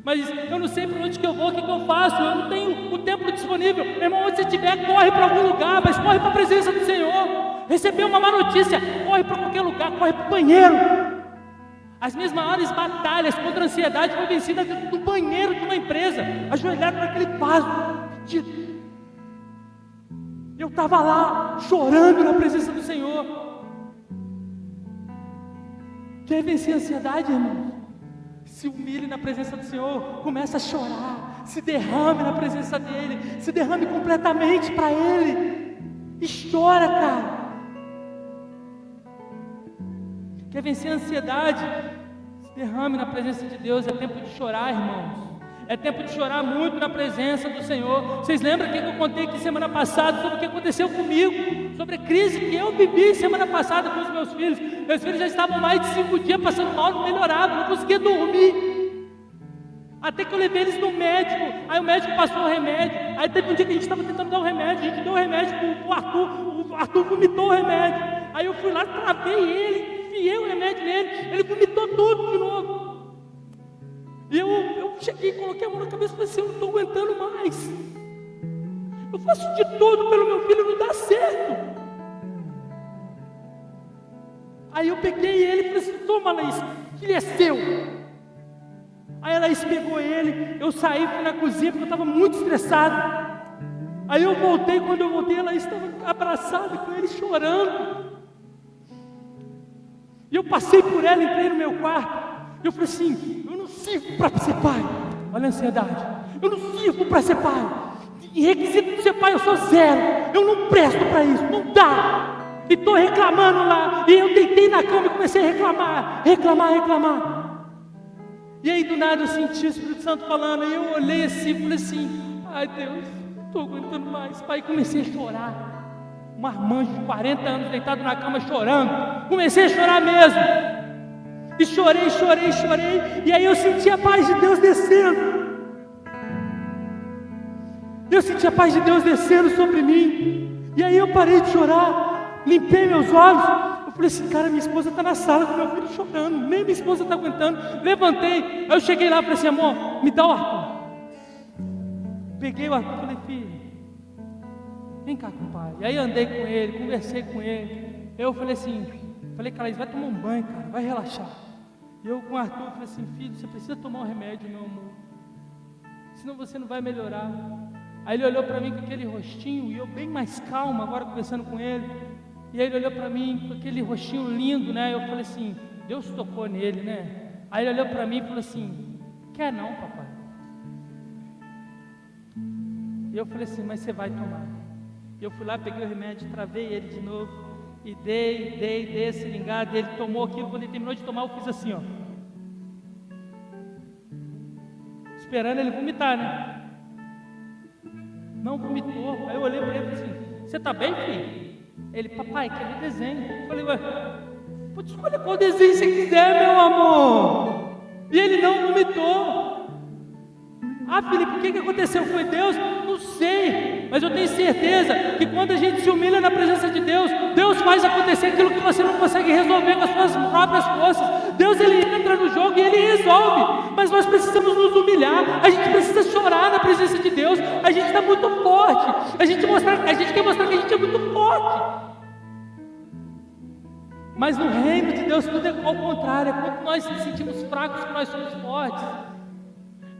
Mas eu não sei para onde que eu vou, o que, que eu faço, eu não tenho o tempo disponível. Meu irmão, onde você estiver, corre para algum lugar, mas corre para a presença do Senhor. Recebeu uma má notícia, corre para qualquer lugar, corre para o banheiro. As minhas maiores batalhas contra a ansiedade foram vencidas dentro do banheiro de uma empresa, ajoelhado naquele vaso, pedido. Eu estava lá chorando na presença do Senhor. Quer vencer a ansiedade, irmão? Se humilhe na presença do Senhor, comece a chorar, se derrame na presença dEle, se derrame completamente para Ele, e chora, cara. Quer vencer a ansiedade? Se derrame na presença de Deus, é tempo de chorar, irmãos. É tempo de chorar muito na presença do Senhor. Vocês lembram que eu contei aqui semana passada sobre o que aconteceu comigo? Sobre a crise que eu vivi semana passada com os meus filhos. Meus filhos já estavam mais de cinco dias passando mal, não melhoravam, não conseguia dormir. Até que eu levei eles no médico, aí o médico passou o remédio. Aí teve um dia que a gente estava tentando dar o remédio, a gente deu o remédio para o Arthur, o Arthur vomitou o remédio. Aí eu fui lá, travei ele, enfiei o remédio nele, ele vomitou tudo de novo. E eu, eu cheguei, coloquei a mão na cabeça e falei assim: eu não estou aguentando mais. Eu faço de tudo pelo meu filho, não dá certo. Aí eu peguei ele e falei assim: toma, Laís, que ele é seu. Aí a Laís pegou ele, eu saí, fui na cozinha porque eu estava muito estressado. Aí eu voltei, quando eu voltei, ela estava abraçada com ele, chorando. E eu passei por ela, entrei no meu quarto. Eu falei assim: sirvo para ser pai. Olha a ansiedade. Eu não sirvo para ser pai. E requisito de ser pai eu sou zero. Eu não presto para isso. Não dá. E estou reclamando lá. E eu deitei na cama e comecei a reclamar. Reclamar, reclamar. E aí do nada eu senti o Espírito Santo falando. E eu olhei assim e falei assim: Ai Deus, não estou aguentando mais. Pai, comecei a chorar. Um marmanjo de 40 anos deitado na cama chorando. Comecei a chorar mesmo. E chorei, chorei, chorei. E aí eu senti a paz de Deus descendo. Eu senti a paz de Deus descendo sobre mim. E aí eu parei de chorar, limpei meus olhos. Eu falei assim, cara, minha esposa está na sala com meu filho chorando. Nem minha esposa está aguentando. Levantei. Eu cheguei lá e falei assim, amor, me dá o Arthur. Peguei o Arthur e falei, filho, vem cá com o pai. E aí andei com ele, conversei com ele. Eu falei assim, falei, cara, vai tomar um banho, cara, vai relaxar. E eu com o Arthur falei assim, filho, você precisa tomar um remédio, meu amor. Senão você não vai melhorar. Aí ele olhou para mim com aquele rostinho, e eu bem mais calmo, agora conversando com ele. E aí ele olhou para mim com aquele rostinho lindo, né? Eu falei assim, Deus tocou nele, né? Aí ele olhou para mim e falou assim, quer não, papai? E eu falei assim, mas você vai tomar. Eu fui lá, peguei o remédio, travei ele de novo. E dei, dei, dei a seringada, ele tomou aquilo, quando ele terminou de tomar, eu fiz assim, ó. esperando ele vomitar, né? Não vomitou. Aí eu olhei para ele e falei assim: Você está bem, filho? Ele, papai, quer ver desenho? Eu falei, ué, pode escolher qual desenho você quiser, meu amor. E ele não vomitou. Ah, Felipe, o que, que aconteceu? Foi Deus? Não sei, mas eu tenho certeza que quando a gente se humilha na presença de Deus, Deus faz acontecer aquilo que você não consegue resolver com as suas próprias forças. Deus ele entra no jogo e ele resolve, mas nós precisamos nos humilhar, a gente precisa chorar na presença de Deus. A gente está muito forte, a gente, mostrar, a gente quer mostrar que a gente é muito forte. Mas no reino de Deus tudo é ao contrário, é quando nós nos sentimos fracos que nós somos fortes.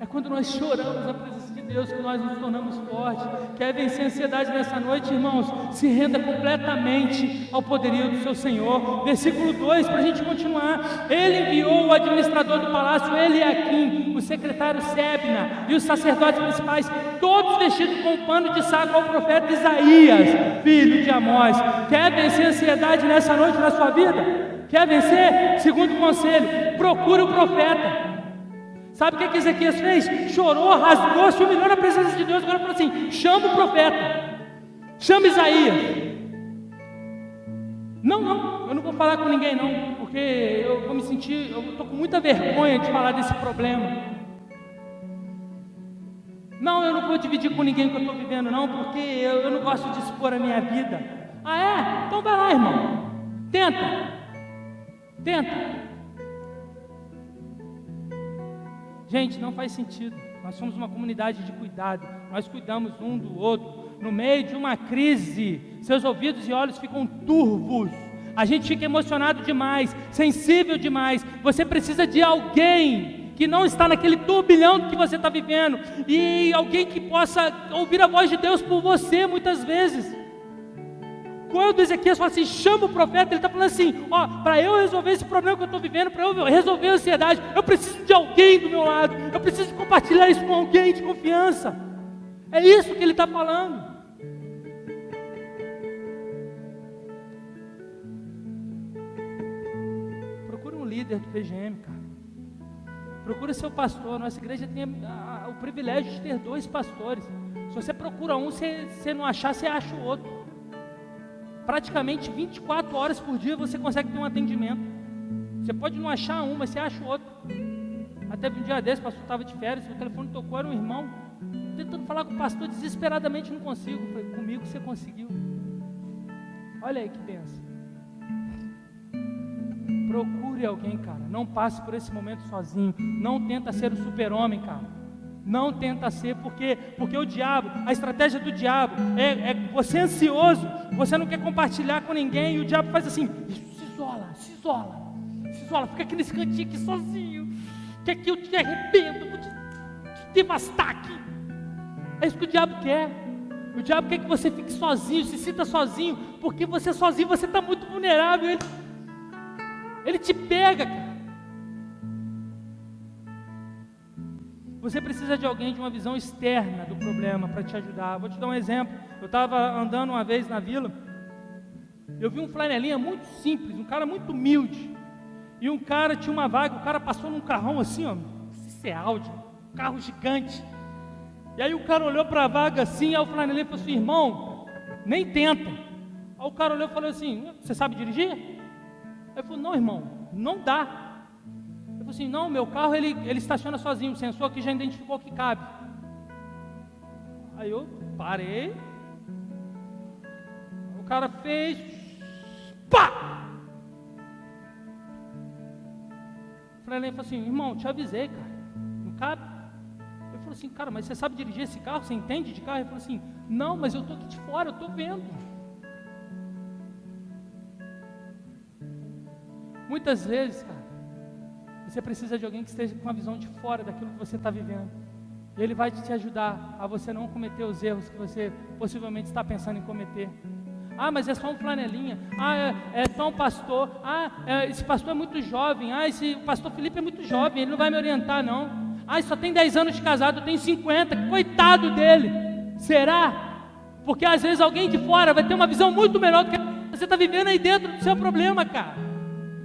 É quando nós choramos na presença Deus que nós nos tornamos fortes. Quer vencer a ansiedade nessa noite, irmãos? Se renda completamente ao poderio do seu Senhor. Versículo 2, para a gente continuar. Ele enviou o administrador do palácio, Eliakim, o secretário Sebna e os sacerdotes principais, todos vestidos com um pano de saco ao profeta Isaías, filho de Amós. Quer vencer a ansiedade nessa noite na sua vida? Quer vencer? Segundo conselho, procure o profeta. Sabe o que, que Ezequias fez? Chorou, rasgou, se humilhou na presença de Deus. Agora falou assim: chama o profeta, chama Isaías. Não, não, eu não vou falar com ninguém, não, porque eu vou me sentir, eu estou com muita vergonha de falar desse problema. Não, eu não vou dividir com ninguém o que eu estou vivendo, não, porque eu, eu não gosto de expor a minha vida. Ah, é? Então vai lá, irmão. Tenta. Tenta. Gente, não faz sentido. Nós somos uma comunidade de cuidado. Nós cuidamos um do outro. No meio de uma crise, seus ouvidos e olhos ficam turvos. A gente fica emocionado demais, sensível demais. Você precisa de alguém que não está naquele turbilhão que você está vivendo e alguém que possa ouvir a voz de Deus por você muitas vezes. Quando Ezequias fala assim, chama o profeta, ele está falando assim: ó, para eu resolver esse problema que eu estou vivendo, para eu resolver a ansiedade, eu preciso de alguém do meu lado, eu preciso compartilhar isso com alguém de confiança. É isso que ele está falando. Procure um líder do PGM, cara. Procure seu pastor. Nossa igreja tem a, a, o privilégio de ter dois pastores. Se você procura um, você, você não achar, você acha o outro praticamente 24 horas por dia você consegue ter um atendimento. Você pode não achar um, mas você acha o outro. Até um dia desse, o pastor estava de férias, o telefone tocou, era um irmão, tentando falar com o pastor desesperadamente, não consigo. falei, comigo você conseguiu. Olha aí que benção. Procure alguém, cara. Não passe por esse momento sozinho. Não tenta ser o super-homem, cara. Não tenta ser, porque, porque o diabo, a estratégia do diabo é, é você ansioso, você não quer compartilhar com ninguém, e o diabo faz assim: se isola, se isola, se isola, fica aqui nesse cantinho aqui sozinho, que eu te arrebento, vou te, te devastar aqui. É isso que o diabo quer. O diabo quer que você fique sozinho, se sinta sozinho, porque você sozinho você está muito vulnerável. Ele, ele te pega, cara. Você precisa de alguém de uma visão externa do problema para te ajudar. Vou te dar um exemplo. Eu estava andando uma vez na vila, eu vi um flanelinha muito simples, um cara muito humilde. E um cara tinha uma vaga, o cara passou num carrão assim, ó, isso é Audi, um carro gigante. E aí o cara olhou para a vaga assim, aí o flanelinha falou assim, irmão, nem tenta. Aí o cara olhou e falou assim, você sabe dirigir? Aí eu falei, não irmão, não dá falou assim: não, meu carro ele, ele estaciona sozinho, o sensor aqui já identificou que cabe. Aí eu parei, o cara fez, pá! Falei, assim: irmão, te avisei, cara, não cabe. Ele falou assim: cara, mas você sabe dirigir esse carro? Você entende de carro? Ele falou assim: não, mas eu estou aqui de fora, eu estou vendo. Muitas vezes, cara, você precisa de alguém que esteja com a visão de fora daquilo que você está vivendo. E ele vai te ajudar a você não cometer os erros que você possivelmente está pensando em cometer. Ah, mas é só um flanelinha. Ah, é, é só um pastor. Ah, é, esse pastor é muito jovem. Ah, esse pastor Felipe é muito jovem. Ele não vai me orientar, não. Ah, só tem 10 anos de casado, eu tenho 50. Coitado dele. Será? Porque às vezes alguém de fora vai ter uma visão muito melhor do que você está vivendo aí dentro do seu problema, cara.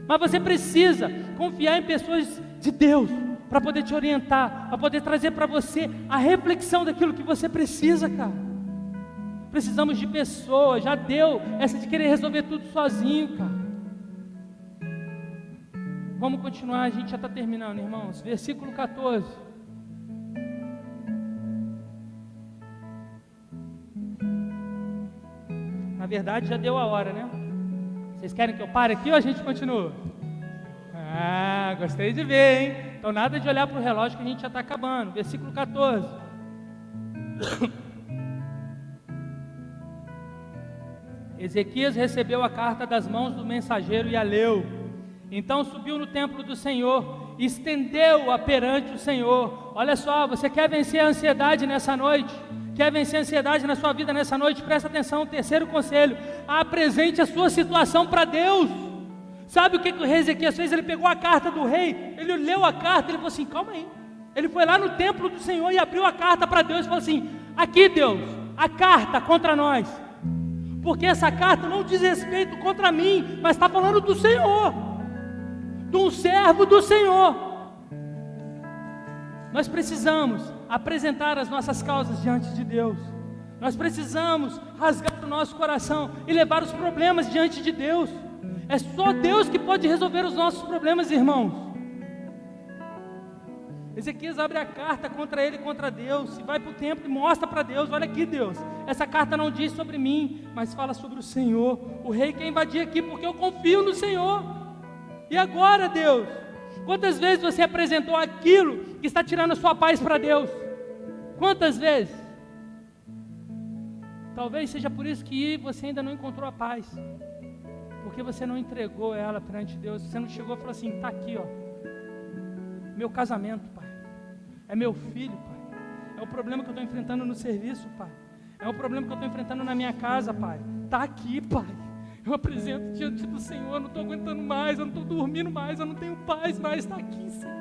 Mas você precisa confiar em pessoas de Deus, para poder te orientar, para poder trazer para você a reflexão daquilo que você precisa, cara. Precisamos de pessoas, já deu essa de querer resolver tudo sozinho, cara. Vamos continuar, a gente já está terminando, irmãos. Versículo 14. Na verdade, já deu a hora, né? Vocês querem que eu pare aqui ou a gente continua? Ah, gostei de ver, hein? Então, nada de olhar para o relógio que a gente já está acabando. Versículo 14. Ezequias recebeu a carta das mãos do mensageiro e a leu. Então subiu no templo do Senhor, estendeu-a perante o Senhor. Olha só, você quer vencer a ansiedade nessa noite? Quer vencer a ansiedade na sua vida nessa noite? Presta atenção, terceiro conselho: apresente a sua situação para Deus. Sabe o que, que o rei Ezequias fez? Ele pegou a carta do rei, ele leu a carta, ele falou assim: calma aí. Ele foi lá no templo do Senhor e abriu a carta para Deus e falou assim: aqui, Deus, a carta contra nós. Porque essa carta não diz respeito contra mim, mas está falando do Senhor, de um servo do Senhor. Nós precisamos apresentar as nossas causas diante de Deus. Nós precisamos rasgar o nosso coração e levar os problemas diante de Deus. É só Deus que pode resolver os nossos problemas, irmãos. Ezequias abre a carta contra ele, contra Deus, e vai para o templo e mostra para Deus: olha aqui, Deus, essa carta não diz sobre mim, mas fala sobre o Senhor. O rei quer invadir aqui porque eu confio no Senhor. E agora, Deus? Quantas vezes você apresentou aquilo que está tirando a sua paz para Deus? Quantas vezes? Talvez seja por isso que você ainda não encontrou a paz porque você não entregou ela perante Deus. Você não chegou e falou assim: está aqui, ó. Meu casamento, pai. É meu filho, pai. É o problema que eu estou enfrentando no serviço, pai. É o problema que eu estou enfrentando na minha casa, pai. Está aqui, pai. Eu apresento diante do Senhor. Eu não estou aguentando mais. Eu não estou dormindo mais. Eu não tenho paz mais. Está aqui, Senhor.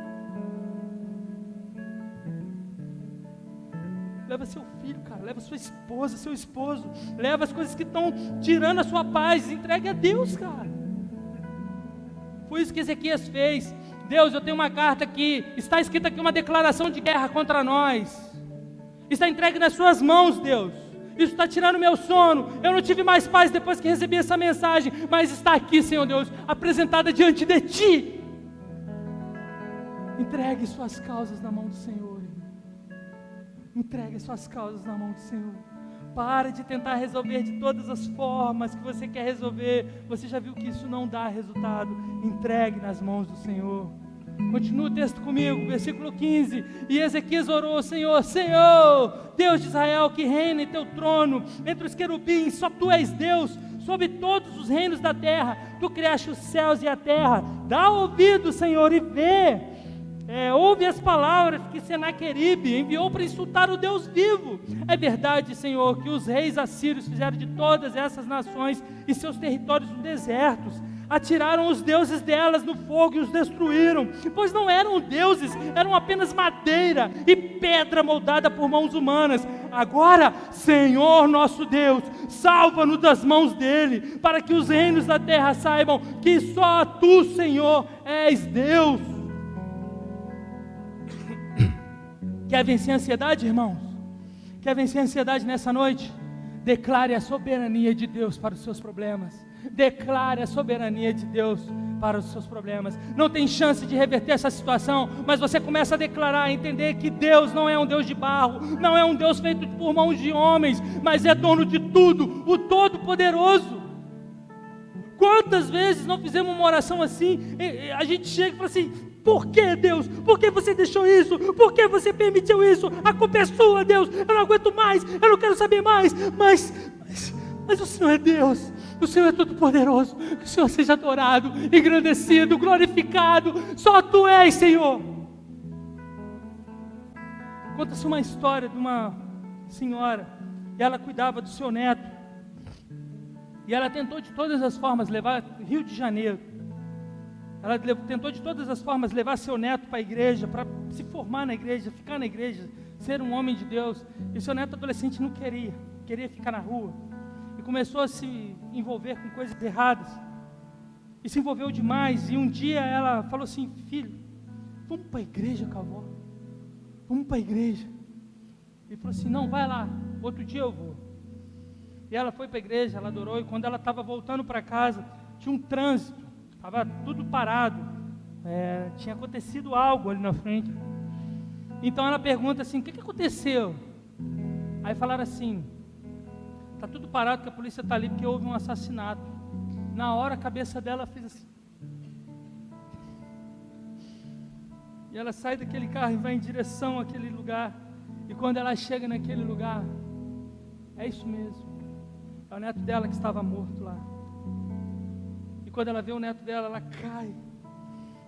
Leva seu filho, cara, leva sua esposa, seu esposo, leva as coisas que estão tirando a sua paz, entregue a Deus, cara. Foi isso que Ezequias fez. Deus, eu tenho uma carta aqui, está escrita aqui uma declaração de guerra contra nós. Está entregue nas suas mãos, Deus. Isso está tirando meu sono. Eu não tive mais paz depois que recebi essa mensagem, mas está aqui, Senhor Deus, apresentada diante de Ti. Entregue suas causas na mão do Senhor. Entregue suas causas na mão do Senhor. Pare de tentar resolver de todas as formas que você quer resolver. Você já viu que isso não dá resultado. Entregue nas mãos do Senhor. Continua o texto comigo, versículo 15. E Ezequias orou: Senhor, Senhor, Deus de Israel, que reina em teu trono, entre os querubins, só tu és Deus, sobre todos os reinos da terra. Tu criaste os céus e a terra. Dá ouvido, Senhor, e vê é, ouve as palavras que Senaqueribe enviou para insultar o Deus vivo. É verdade, Senhor, que os reis assírios fizeram de todas essas nações e seus territórios desertos. Atiraram os deuses delas no fogo e os destruíram, pois não eram deuses, eram apenas madeira e pedra moldada por mãos humanas. Agora, Senhor nosso Deus, salva-nos das mãos dele, para que os reinos da terra saibam que só tu, Senhor, és Deus. Quer vencer a ansiedade, irmãos? Quer vencer a ansiedade nessa noite? Declare a soberania de Deus para os seus problemas. Declare a soberania de Deus para os seus problemas. Não tem chance de reverter essa situação, mas você começa a declarar, a entender que Deus não é um Deus de barro, não é um Deus feito por mãos de homens, mas é dono de tudo, o Todo-Poderoso. Quantas vezes não fizemos uma oração assim? A gente chega e fala assim: por que, Deus? Por que você deixou isso? Por que você permitiu isso? A culpa é sua, Deus. Eu não aguento mais. Eu não quero saber mais. Mas, mas, mas o Senhor é Deus. O Senhor é todo poderoso. Que o Senhor seja adorado, engrandecido, glorificado. Só Tu és, Senhor. Conta-se uma história de uma senhora. E ela cuidava do seu neto. E ela tentou de todas as formas levar Rio de Janeiro ela tentou de todas as formas levar seu neto para a igreja, para se formar na igreja, ficar na igreja, ser um homem de Deus. E seu neto adolescente não queria, queria ficar na rua. E começou a se envolver com coisas erradas. E se envolveu demais. E um dia ela falou assim: Filho, Vamos para a igreja, Cavó. Vamos para a igreja. Ele falou assim: Não, vai lá. Outro dia eu vou. E ela foi para a igreja, ela adorou. E quando ela estava voltando para casa, tinha um trânsito. Estava tudo parado. É, tinha acontecido algo ali na frente. Então ela pergunta assim: O que, que aconteceu? Aí falaram assim: Está tudo parado que a polícia está ali porque houve um assassinato. Na hora a cabeça dela fez assim. E ela sai daquele carro e vai em direção àquele lugar. E quando ela chega naquele lugar, é isso mesmo. É o neto dela que estava morto lá. Quando ela vê o neto dela, ela cai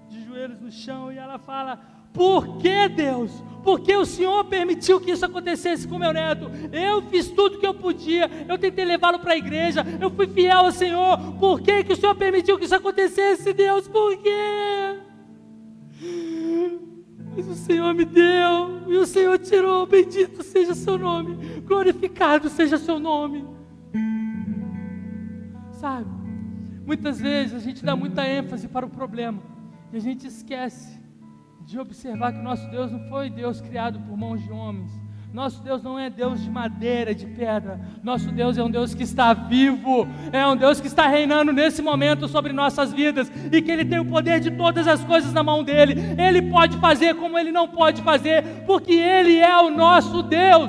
de joelhos no chão e ela fala: Por que Deus? Por que o Senhor permitiu que isso acontecesse com meu neto? Eu fiz tudo que eu podia, eu tentei levá-lo para a igreja, eu fui fiel ao Senhor. Por que, que o Senhor permitiu que isso acontecesse, Deus? Por quê? Mas o Senhor me deu, e o Senhor tirou, bendito seja seu nome, glorificado seja seu nome. Sabe, muitas vezes a gente dá muita ênfase para o problema, e a gente esquece de observar que nosso Deus não foi Deus criado por mãos de homens, nosso Deus não é Deus de madeira, de pedra. Nosso Deus é um Deus que está vivo, é um Deus que está reinando nesse momento sobre nossas vidas e que Ele tem o poder de todas as coisas na mão dele. Ele pode fazer como Ele não pode fazer, porque Ele é o nosso Deus.